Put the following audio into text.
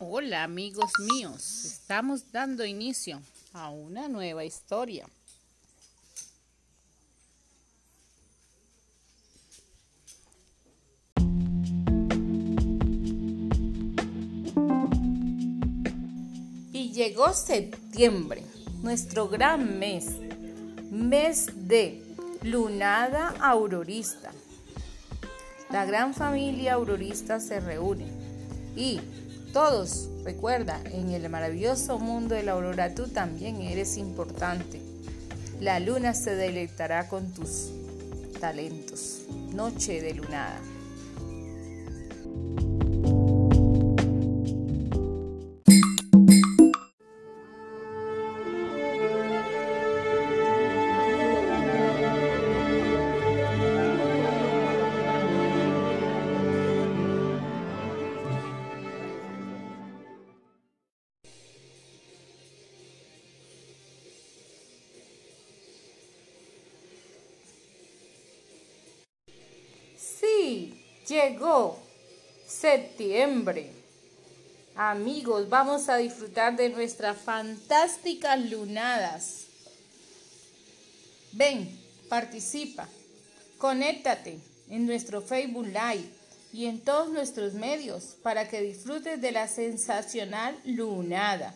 Hola amigos míos, estamos dando inicio a una nueva historia. Y llegó septiembre, nuestro gran mes, mes de lunada aurorista. La gran familia aurorista se reúne y todos, recuerda, en el maravilloso mundo de la aurora tú también eres importante. La luna se deleitará con tus talentos. Noche de lunada. Sí, llegó septiembre. Amigos, vamos a disfrutar de nuestras fantásticas lunadas. Ven, participa, conéctate en nuestro Facebook Live y en todos nuestros medios para que disfrutes de la sensacional lunada.